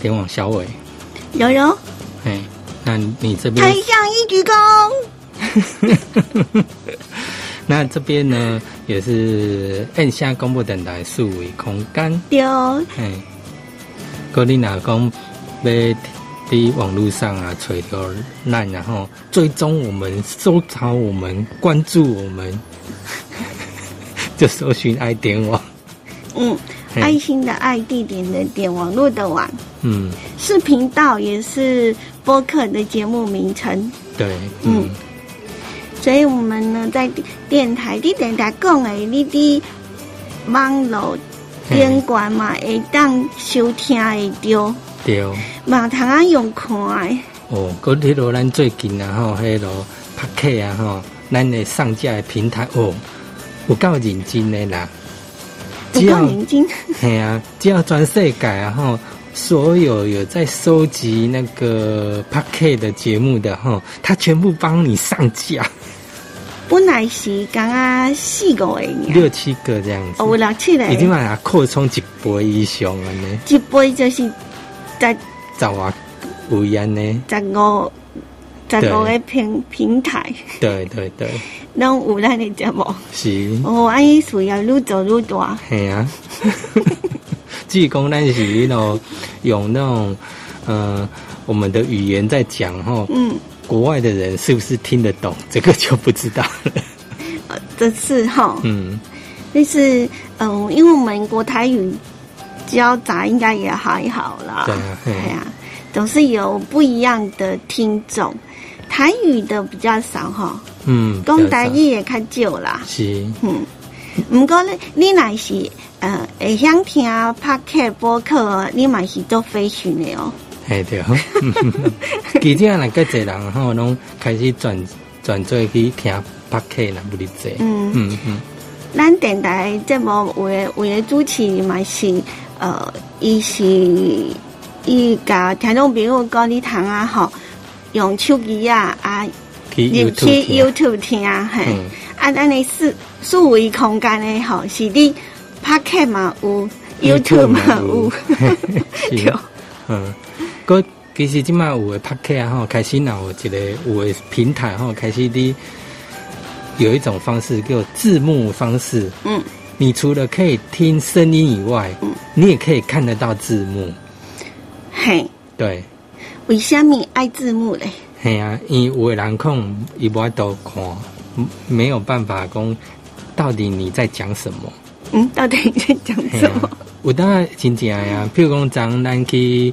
点网小伟，有有，哎，那你这边台上一鞠躬。那这边呢，也是按下公布等待数位空间。对，哎，格你哪讲要在网络上啊，找到那然后追踪我们、收藏我们、关注我们，就搜寻爱点网。嗯，嘿爱心的爱，地点的点，网络的网，嗯，是频道，也是播客的节目名称。对，嗯嗯所以我们呢，在电台、你电台讲的，你的网络顶管嘛，会当收听会到，对。嘛通啊用看的。哦，嗰迄落咱最近啊吼，迄落拍客啊吼，咱的上架的平台哦，有够认真的啦。不够眼睛，嘿啊，只要全世界然后，所有有在收集那个 p a k 的节目的哈，他全部帮你上架，本来是刚刚四个的尔，六七个这样子，哦，有六七个，已经把它扩充一倍以上了呢，一倍就是十十啊五元呢，十五十五个平平台，对对对，拢有咱的节目。是，哦，安尼事业愈做愈大。嘿啊，至于讲咱是那种用那种呃我们的语言在讲吼，嗯，国外的人是不是听得懂？这个就不知道了。呃这次哈，嗯，就是嗯，因为我们国台语交杂应该也还好啦。对啊嘿对啊，总是有不一样的听众。台语的比较少哈，嗯，讲台语也较少啦。是，嗯，毋过咧，你若是呃会想听 podcast 播客，你嘛是做飞行的哦。嘿对。其实啊，个侪人吼，拢开始转转做去听 c a 啦，不哩济。嗯嗯嗯，咱电台节目有诶有诶主持嘛是呃，伊是伊甲听众朋友讲你通啊吼，用手机啊啊去入 YouTube 去听。YouTube 听嘿，嗯。啊咱诶四四维空间的吼，是你 Podcast 嘛有 YouTube 嘛有，对是，嗯，个其实即马有诶 d c a 吼，开始若有一个有诶平台吼，开始你有一种方式叫字幕方式。嗯，你除了可以听声音以外，嗯。你也可以看得到字幕。嘿，对，为虾米爱字幕嘞？嘿啊，因为有的人可能伊无法度看，嗯没有办法讲到底你在讲什么。嗯，到底你在讲什么啊？，有当然真正呀，譬如讲咱咱去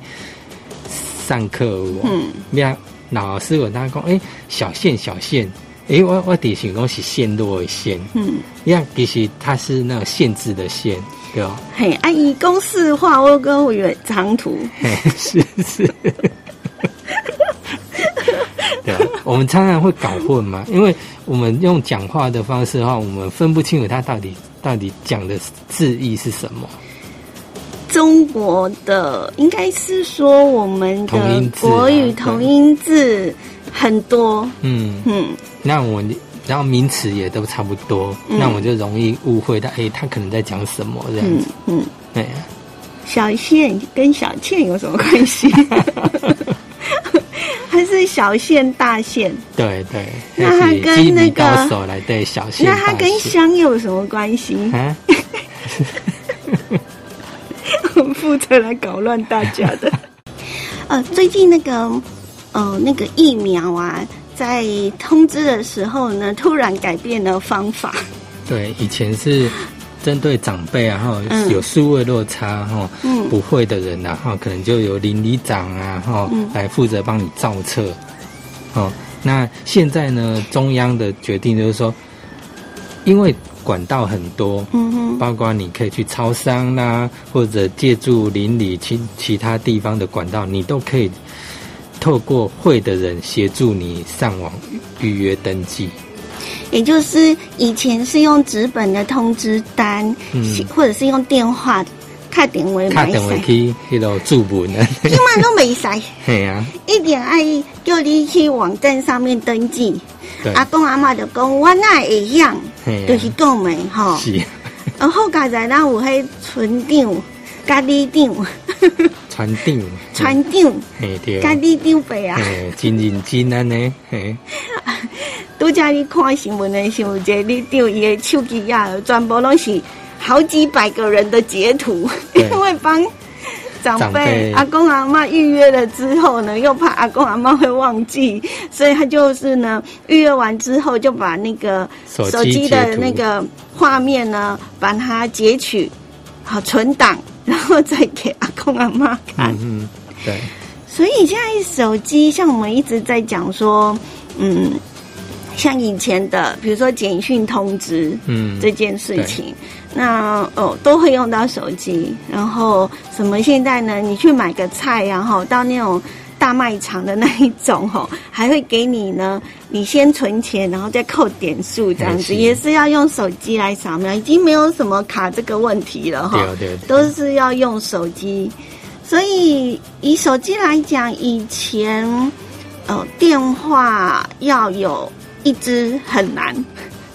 上课嗯呀，老师有当讲，诶、小线小线，诶、我我底想讲是线路的线，嗯，呀，其实它是那种限制的线，对吧？嘿，啊，以公式化，我跟我远长途，嘿，是是。我们常常会搞混嘛，因为我们用讲话的方式的话，我们分不清楚他到底到底讲的字义是什么。中国的应该是说我们的国语同音字很多，嗯，嗯，那我然后名词也都差不多，嗯。那我就容易误会到，哎、他可能在讲什么这样嗯子。嗯，对。啊，小倩跟小倩有什么关系？还是小线大线？对对，那它跟那个高手来对小线那它跟香有什么关系？啊，我们负责来搞乱大家的。呃，最近那个呃那个疫苗啊，在通知的时候呢，突然改变了方法。对，以前是针对长辈啊，哈、嗯有数位落差哈，嗯不会的人啊，哈，可能就由邻里长啊，哈、嗯来负责帮你造册。哦，那现在呢，中央的决定就是说，因为管道很多，嗯哼，包括你可以去超商啦、或者借助邻里其其他地方的管道，你都可以透过会的人协助你上网预预约登记。也就是以前是用纸本的通知单，嗯。或者是用电话打电话买卡电话，去迄个注文。啊，今晚都没使，系啊，一点爱叫你去网站上面登记。阿公阿妈就讲，我那会样，就是讲的吼。是 然后刚才咱有迄村长、甲里长，船长，船长，嘿对，家己长辈啊，嘿，真认真安尼，嘿，拄则你看新闻的时候，一个你丢伊的手机啊，全部拢是好几百个人的截图，因为帮长长辈。辈阿公阿妈预约了之后呢，又怕阿公阿妈会忘记，所以他就是呢预约完之后就把那个手机的那个画面呢，把它截取好存档，然后再给阿公阿妈看。嗯嗯，对，所以现在手机像我们一直在讲说，嗯，像以前的，比如说简讯通知，嗯，这件事情，那哦都会用到手机。然后什么现在呢？你去买个菜然后到那种大卖场的那一种吼，还会给你呢，你先存钱，然后再扣点数这样子，也是要用手机来扫描，已经没有什么卡这个问题了哈。对对，对都是要用手机，所以以手机来讲，以前呃电话要有一支很难，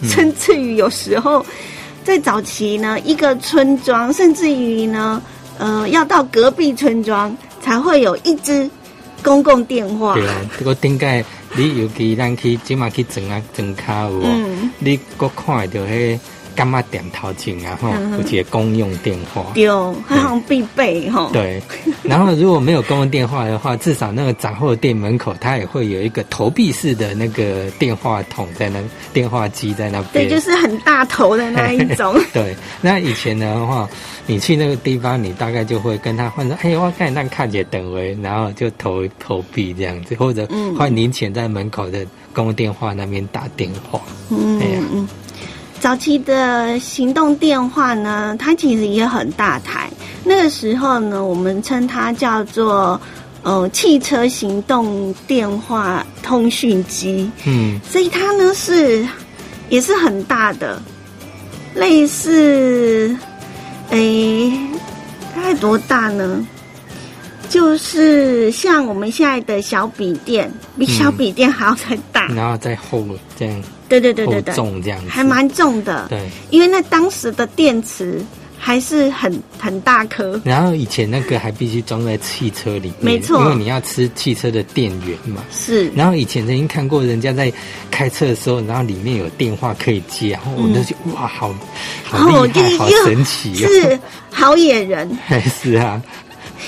嗯甚至于有时候在早期呢，一个村庄，甚至于呢，呃，要到隔壁村庄才会有一只公共电话。对啊，这个顶解你尤其咱去即马去装啊装卡有无？嗯，你搁看会到迄干嘛点头前啊吼，嗯有一个公用电话。对，好像必备吼。对，然后如果没有公用电话的话，至少那个杂货店门口它也会有一个投币式的那个电话筒在那，电话机在那对，边。就是很大头的那一种。对，那以前的话，你去那个地方，你大概就会跟他换说，哎，我看那看姐等位，然后就投投币这样子，或者嗯换零钱在门口的公用电话那边打电话。嗯哎呀嗯，早期的行动电话呢，它其实也很大台。那个时候呢，我们称它叫做呃汽车行动电话通讯机，嗯，所以它呢是也是很大的，类似诶，大概多大呢？就是像我们现在的小笔电，比小笔电还要再大。然后再厚这样对对对对对，重这样子，还蛮重的。对。因为那当时的电池还是很很大颗。然后以前那个还必须装在汽车里面，没错因为你要吃汽车的电源嘛。是，然后以前曾经看过人家在开车的时候，然后里面有电话可以接，然后我就觉得、哇，好好哦厉害，好这个神奇哦！是好野人，还 是啊，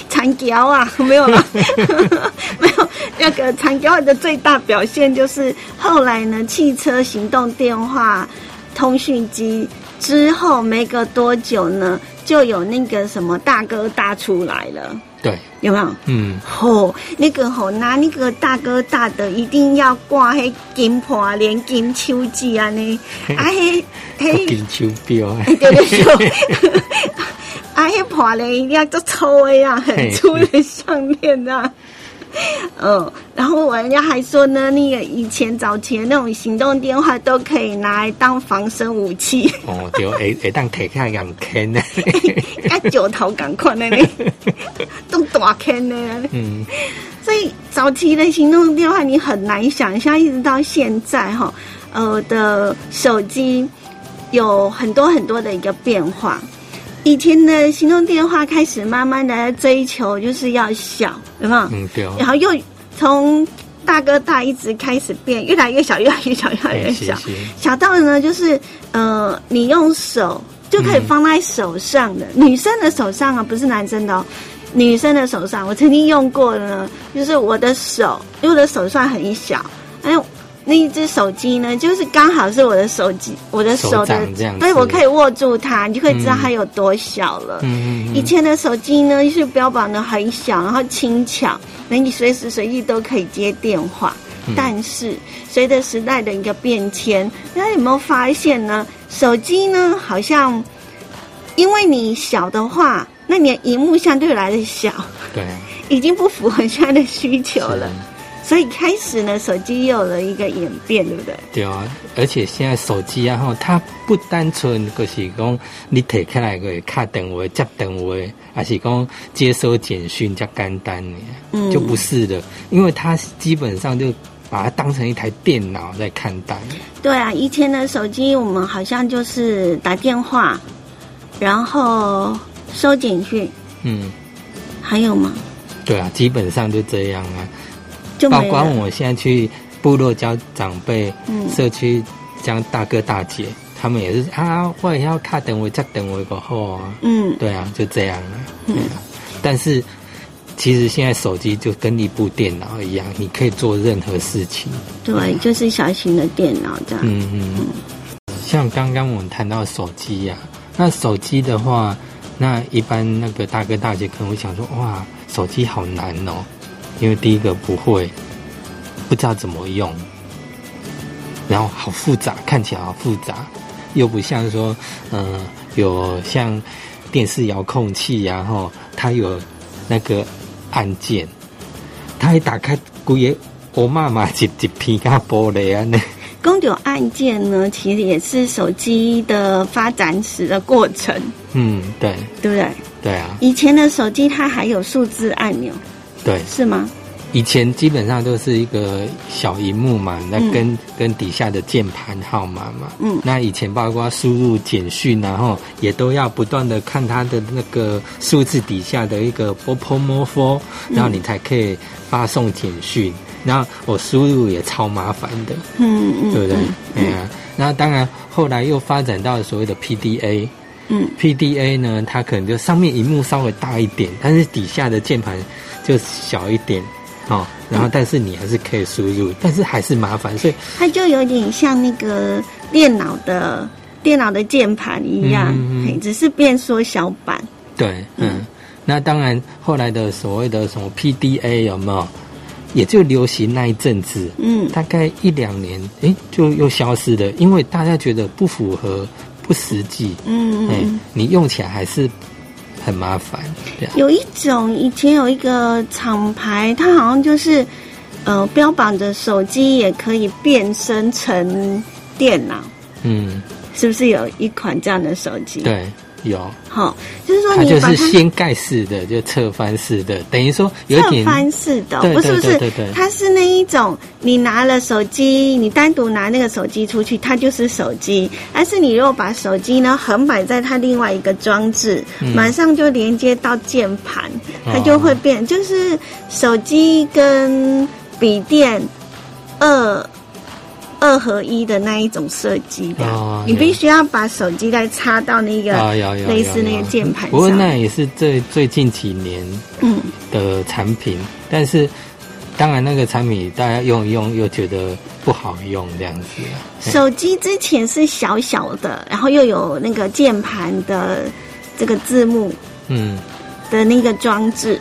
残雕啊，没有了，没有。那个残雕的最大表现就是后来呢，汽车行动电话通讯机之后没隔多久呢，就有那个什么大哥大出来了，对，有没有？嗯，吼、那个吼、拿那个大哥大的一定要挂迄金盘连金手指 啊呢，啊嘿，嘿，金手表，对 对对，啊嘿盘咧一定要做粗的啊，很粗的项链啊。嗯，然后人家还说呢，那个以前早期的那种行动电话都可以拿来当防身武器，哦，对，会会当摕起来咁坑呢，啊九头赶快的呢，都大开呢。嗯，所以早期的行动电话你很难想象，一直到现在哈，呃的手机有很多很多的一个变化。以前的行动电话开始慢慢的追求就是要小，有没有？嗯，对，然后又从大哥大一直开始变，越来越小，越来越小，越来越小，小到呢就是呃，你用手就可以放在手上的，女生的手上啊，不是男生的哦。女生的手上，我曾经用过的呢，就是我的手，因为我的手算很小，哎，那一只手机呢，就是刚好是我的手机，我的手手的对我可以握住它，你就可以知道它有多小了。嗯嗯以前的手机呢是标榜的很小，然后轻巧，那你随时随地都可以接电话。嗯但是随着时代的一个变迁，大家有没有发现呢？手机呢好像因为你小的话，那你的荧幕相对来的小，对啊，已经不符合现在的需求了。是所以开始呢，手机又有了一个演变，对不对？对啊，而且现在手机啊，吼，它不单纯就是讲你摕起来个卡电话、接电话，还是讲接收简讯较简单的，嗯就不是的，因为它基本上就把它当成一台电脑在看待。对啊，以前的手机我们好像就是打电话，然后收简讯，嗯，还有吗？对啊，基本上就这样啊。就。包括我现在去部落教长辈、嗯社区教大哥大姐，他们也是啊，我也要看等我再等我一个后啊。嗯，对啊，就这样啊。对啊，但是其实现在手机就跟一部电脑一样，你可以做任何事情。对，就是小型的电脑这样。嗯嗯。像刚刚我们谈到手机呀、那手机的话，那一般那个大哥大姐可能会想说，哇，手机好难哦，因为第一个不会，不知道怎么用，然后好复杂，看起来好复杂，又不像说，嗯、有像电视遥控器然后，它有那个按键，它一打开，古爷我妈妈一一片甲玻璃啊，那公有按键呢，其实也是手机的发展史的过程，嗯，对。对不对？对啊，以前的手机它还有数字按钮，对，是吗？以前基本上都是一个小荧幕嘛，那跟、跟底下的键盘号码嘛。嗯那以前包括输入简讯，然后也都要不断的看它的那个数字底下的一个波波摩佛，然后你才可以发送简讯。然后我输入也超麻烦的，嗯嗯，对不对？嗯哎呀、那当然后来又发展到所谓的 PDA。嗯。PDA 呢，它可能就上面荧幕稍微大一点，但是底下的键盘就小一点，哦，然后但是你还是可以输入，但是还是麻烦，所以它就有点像那个电脑的电脑的键盘一样，嗯只是变缩小版。对，嗯，那当然后来的所谓的什么 PDA 有没有，也就流行那一阵子，嗯。大概一两年，诶，就又消失了，因为大家觉得不符合、不实际，嗯。你用起来还是很麻烦，有一种以前有一个厂牌，它好像就是呃标榜着手机也可以变身成电脑，嗯，是不是有一款这样的手机？，对，有。好，就是说它就你是掀盖式的，就侧翻式的，等于说有侧点翻式的不是不是它是那一种，你拿了手机，你单独拿那个手机出去，它就是手机；但是你如果把手机呢横摆在它另外一个装置，嗯马上就连接到键盘，它哦就会变，就是手机跟笔电二。二合一的那一种设计的，哦你必须要把手机再插到那个类似那个键盘不过。那也是最最近几年嗯，的产品，但是当然那个产品大家用一用又觉得不好用这样子啊。手机之前是小小的，然后又有那个键盘的这个字幕嗯，的那个装置。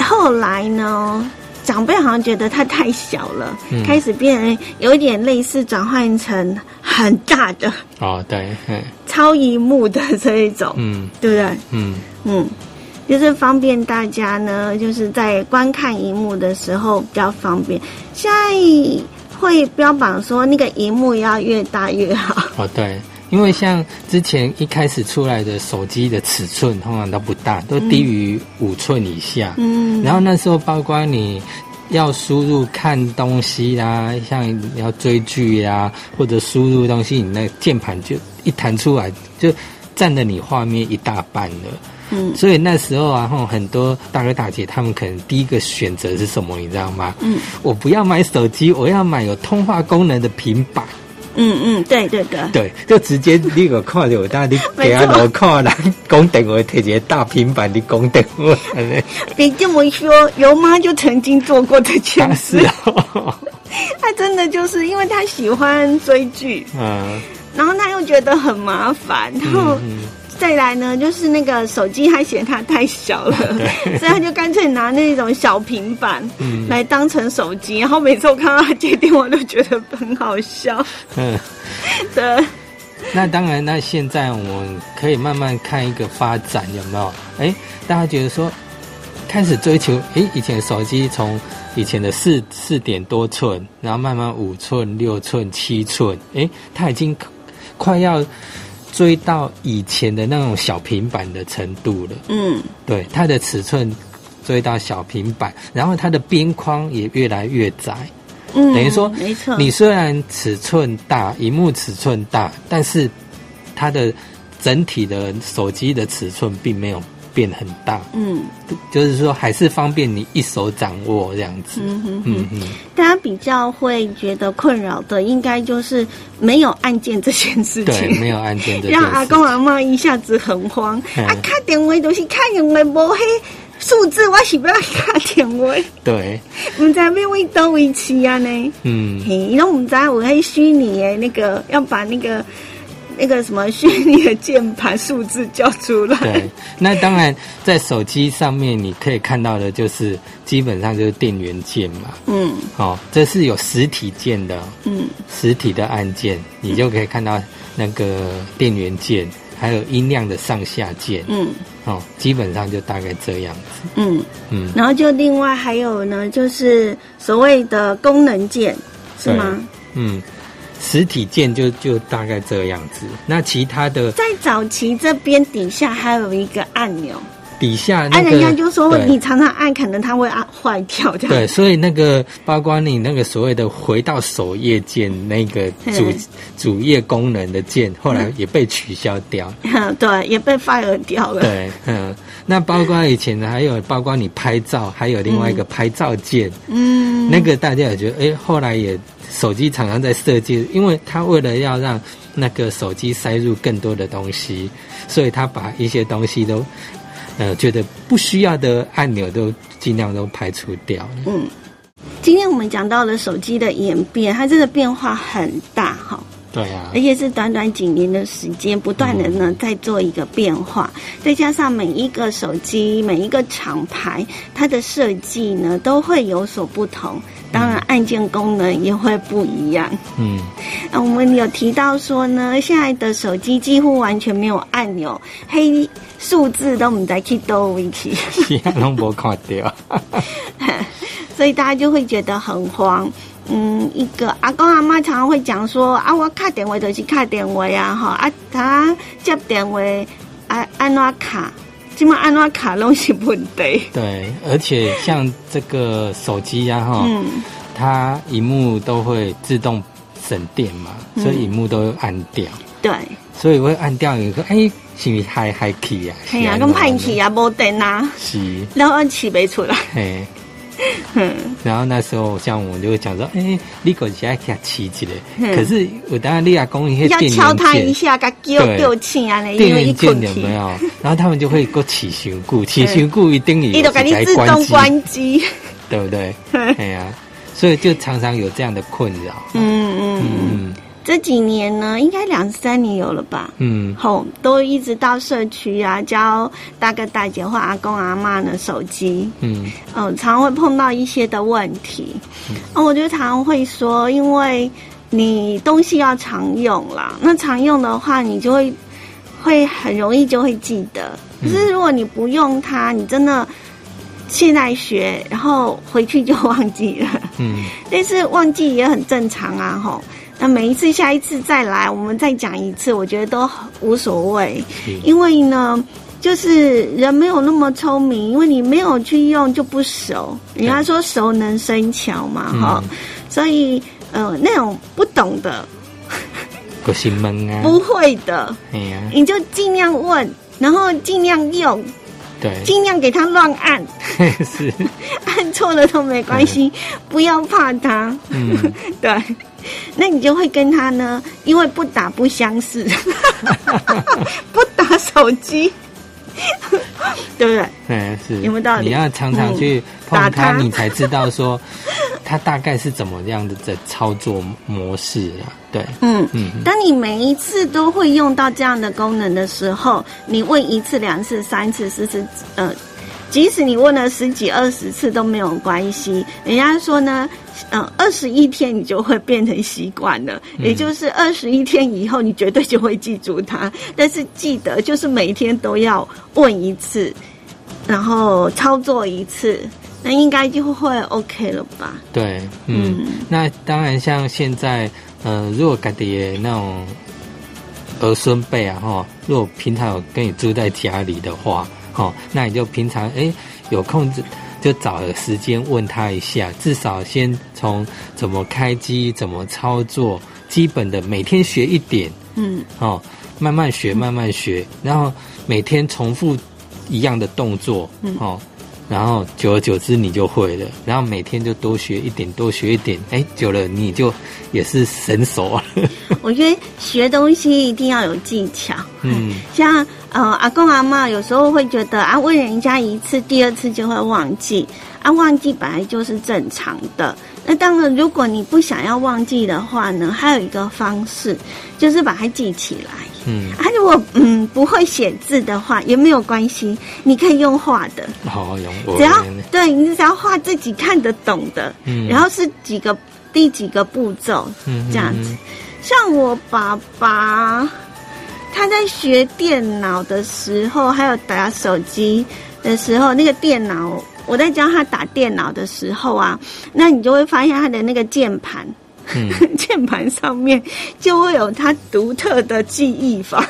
后来呢，长辈好像觉得它太小了，嗯开始变有一点类似转换成很大的哦对，嗯超荧幕的这一种，嗯对不对？嗯嗯，就是方便大家呢，就是在观看荧幕的时候比较方便。现在会标榜说那个荧幕要越大越好。哦对。因为像之前一开始出来的手机的尺寸通常都不大，都低于五寸以下。嗯，然后那时候包括你要输入看东西啦，像你要追剧呀、或者输入东西，你那键盘就一弹出来，就占了你画面一大半了。嗯所以那时候啊，吼很多大哥大姐他们可能第一个选择是什么，你知道吗？嗯我不要买手机，我要买有通话功能的平板。嗯嗯，对对对，对，就直接你个看到，但你给他我看人讲电话，摕一个大平板的讲电话，别这么说，尤妈就曾经做过这件 他事她真的就是因为她喜欢追剧，嗯。然后她又觉得很麻烦，然后嗯再来呢，就是那个手机还嫌它太小了，所以他就干脆拿那种小平板嗯来当成手机。然后每次我看到他接电话，都觉得很好笑。嗯，对，那当然，那现在我们可以慢慢看一个发展，有没有？哎，大家觉得说开始追求，哎，以前手机从以前的四四点多寸，然后慢慢五寸、六寸、七寸，哎，它已经快要追到以前的那种小平板的程度了。嗯对，它的尺寸追到小平板，然后它的边框也越来越窄。嗯，等于说没错，你虽然尺寸大，荧幕尺寸大，但是它的整体的手机的尺寸并没有变很大，嗯。就是说还是方便你一手掌握这样子。嗯哼哼。嗯嗯，大家比较会觉得困扰的，应该就是没有按键这件事情。对，情。没有按键这件让阿公阿妈一下子很慌，嗯。啊，打电话都是看电话无黑数字，我是不要打电话，对，唔知要为倒位去啊呢？嗯，嘿，因为我们知道有迄虚拟的那个要把那个那个什么虚拟的键盘数字叫出来。对。那当然，在手机上面你可以看到的就是基本上就是电源键嘛，嗯哦，这是有实体键的哦，嗯实体的按键，你就可以看到那个电源键，还有音量的上下键，嗯哦，基本上就大概这样子。嗯，嗯，然后就另外还有呢，就是所谓的功能键，是吗？嗯，实体键就就大概这样子。那其他的在早期这边底下还有一个按钮，底下那按、个，人家就说你常常按，可能它会按坏掉。对，所以那个包括你那个所谓的回到首页键那个主嗯主页功能的键，后来也被取消掉。对，也被 fire 掉了。对，嗯，那包括以前的还有包括你拍照，还有另外一个拍照键，嗯，那个大家也觉得，哎，后来也手机厂商在设计，因为他为了要让那个手机塞入更多的东西，所以他把一些东西都，呃，觉得不需要的按钮都尽量都排除掉。嗯，今天我们讲到了手机的演变，它真的变化很大哈。对啊而，且是短短几年的时间，不断的呢在做一个变化，再加上每一个手机、每一个厂牌，它的设计呢都会有所不同，当然按键功能也会不一样。嗯，啊，我们有提到说呢，现在的手机几乎完全没有按钮，黑数字都唔在去多维去，其他拢无看到。所以大家就会觉得很慌。嗯，一个阿公阿妈常常会讲说啊，我卡电话就是卡电话呀，哈啊，他接电话啊安怎卡，基本按怎卡拢是问题。对，而且像这个手机呀、哈、嗯它荧幕都会自动省电嘛，嗯所以荧幕都会按掉，对，所以会按掉。你说，哎，是不是还还起啊？系啊，是咁歹去啊，无电啊，是，然后起袂出来。嘿。嗯 然后那时候像我就会讲说，哎、你可是要给它起起来。嗯。可是我当然你亚公一些要敲他一，下，给叫对。叫醒啊，因电为一困有没，有？然后他们就会够起修固，起修固一定伊有就给你自动关机，对不对？哎呀、所以就常常有这样的困扰。嗯嗯。嗯，嗯这几年呢，应该两三年有了吧。嗯吼都一直到社区啊，教大哥大姐或阿公阿妈的手机，嗯嗯、常常会碰到一些的问题。哦，我就常常会说，因为你东西要常用啦，那常用的话，你就会会很容易就会记得。可是如果你不用它，你真的现在学，然后回去就忘记了。嗯但是忘记也很正常啊，吼。那每一次下一次再来，我们再讲一次，我觉得都无所谓，因为呢，就是人没有那么聪明，因为你没有去用就不熟。人家说熟能生巧嘛，哈、嗯所以呃，那种不懂的、不是闷啊，不会的，哎呀、你就尽量问，然后尽量用，对，尽量给他乱按，是，按错了都没关系，不要怕他。嗯，对，那你就会跟他呢，因为不打不相识，不打手机，对不对？嗯是，有没有道理你要常常去打碰它，它你才知道说他大概是怎么样的的操作模式啊？对，嗯。嗯当你每一次都会用到这样的功能的时候，你问一次、两次、三次、四次，呃，即使你问了十几、二十次都没有关系。人家说呢，呃，二十一天你就会变成习惯了，嗯也就是二十一天以后，你绝对就会记住它。但是记得，就是每天都要问一次，然后操作一次，那应该就会 OK 了吧？对，嗯，嗯那当然像现在，呃，如果家己的那种儿孙辈啊，哈，如果平常有跟你住在家里的话，哈，那你就平常哎有空就就找个时间问他一下，至少先从怎么开机、怎么操作，基本的每天学一点，嗯哦，慢慢学，慢慢学，然后每天重复一样的动作，嗯哦，然后久而久之你就会了，然后每天就多学一点，多学一点，哎，久了你就也是神手了。我觉得学东西一定要有技巧。嗯，像呃阿公阿妈有时候会觉得啊问人家一次，第二次就会忘记啊，忘记本来就是正常的。那当然，如果你不想要忘记的话呢，还有一个方式就是把它记起来。嗯，啊，如果嗯不会写字的话也没有关系，你可以用画的，好用，只要对你只要画自己看得懂的，嗯然后是几个第几个步骤，嗯这样子。像我爸爸，他在学电脑的时候，还有打手机的时候，那个电脑我在教他打电脑的时候啊，那你就会发现他的那个键盘，嗯 键盘上面就会有他独特的记忆法。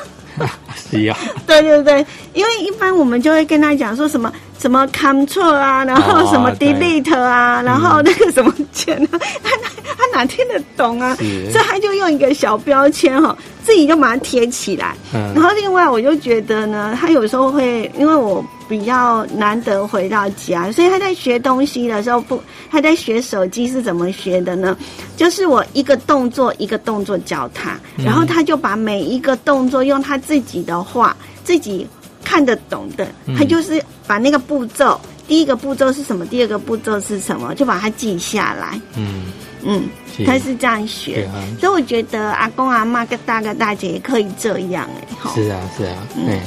对对对，因为一般我们就会跟他讲说什么什么 Control 啊，然后什么 Delete 啊，然后那个 什么键啊，他哪他哪听得懂啊？所以他就用一个小标签哈，自己就把它贴起来。嗯。然后另外我就觉得呢，他有时候会因为我比较难得回到家，所以他在学东西的时候不，他在学手机是怎么学的呢？就是我一个动作一个动作教他，然后他就把每一个动作用他自己的话，自己看得懂的，他就是把那个步骤，第一个步骤是什么，第二个步骤是什么，就把它记下来。嗯，嗯，他是这样学，啊，所以我觉得阿公阿妈跟大哥大姐也可以这样哎，吼。是啊是啊，哎。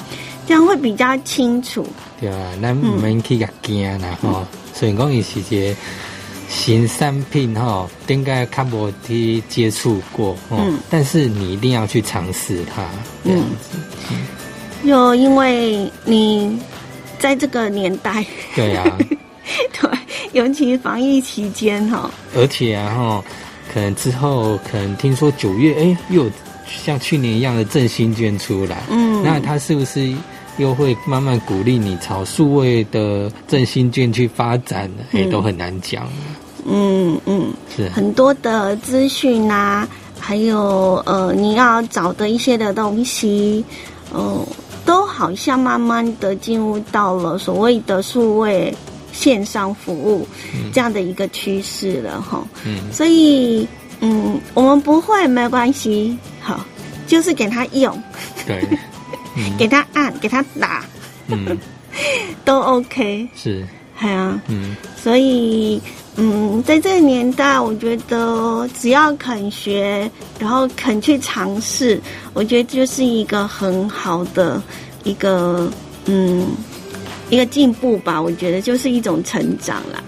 这样会比较清楚。对啊，咱唔免去甲惊啦吼。虽然讲伊是一个新产品吼，应该较无去接触过吼，嗯但是你一定要去尝试它，这样子。就因为你在这个年代，对啊，对，尤其防疫期间哈，而且啊吼，可能之后可能听说九月哎又有像去年一样的振兴券出来，嗯那它是不是？又会慢慢鼓励你朝数位的振兴券去发展，哎、嗯都很难讲，嗯嗯，是。很多的资讯啊，还有呃你要找的一些的东西，嗯、都好像慢慢的进入到了所谓的数位线上服务这样的一个趋势了哈。嗯。所以嗯，我们不会没关系，好，就是给他用，对，嗯给他按，给他打，嗯 都 OK。是哎呀、嗯。所以，嗯，在这个年代，我觉得只要肯学，然后肯去尝试，我觉得就是一个很好的一个，嗯，一个进步吧。我觉得就是一种成长啦。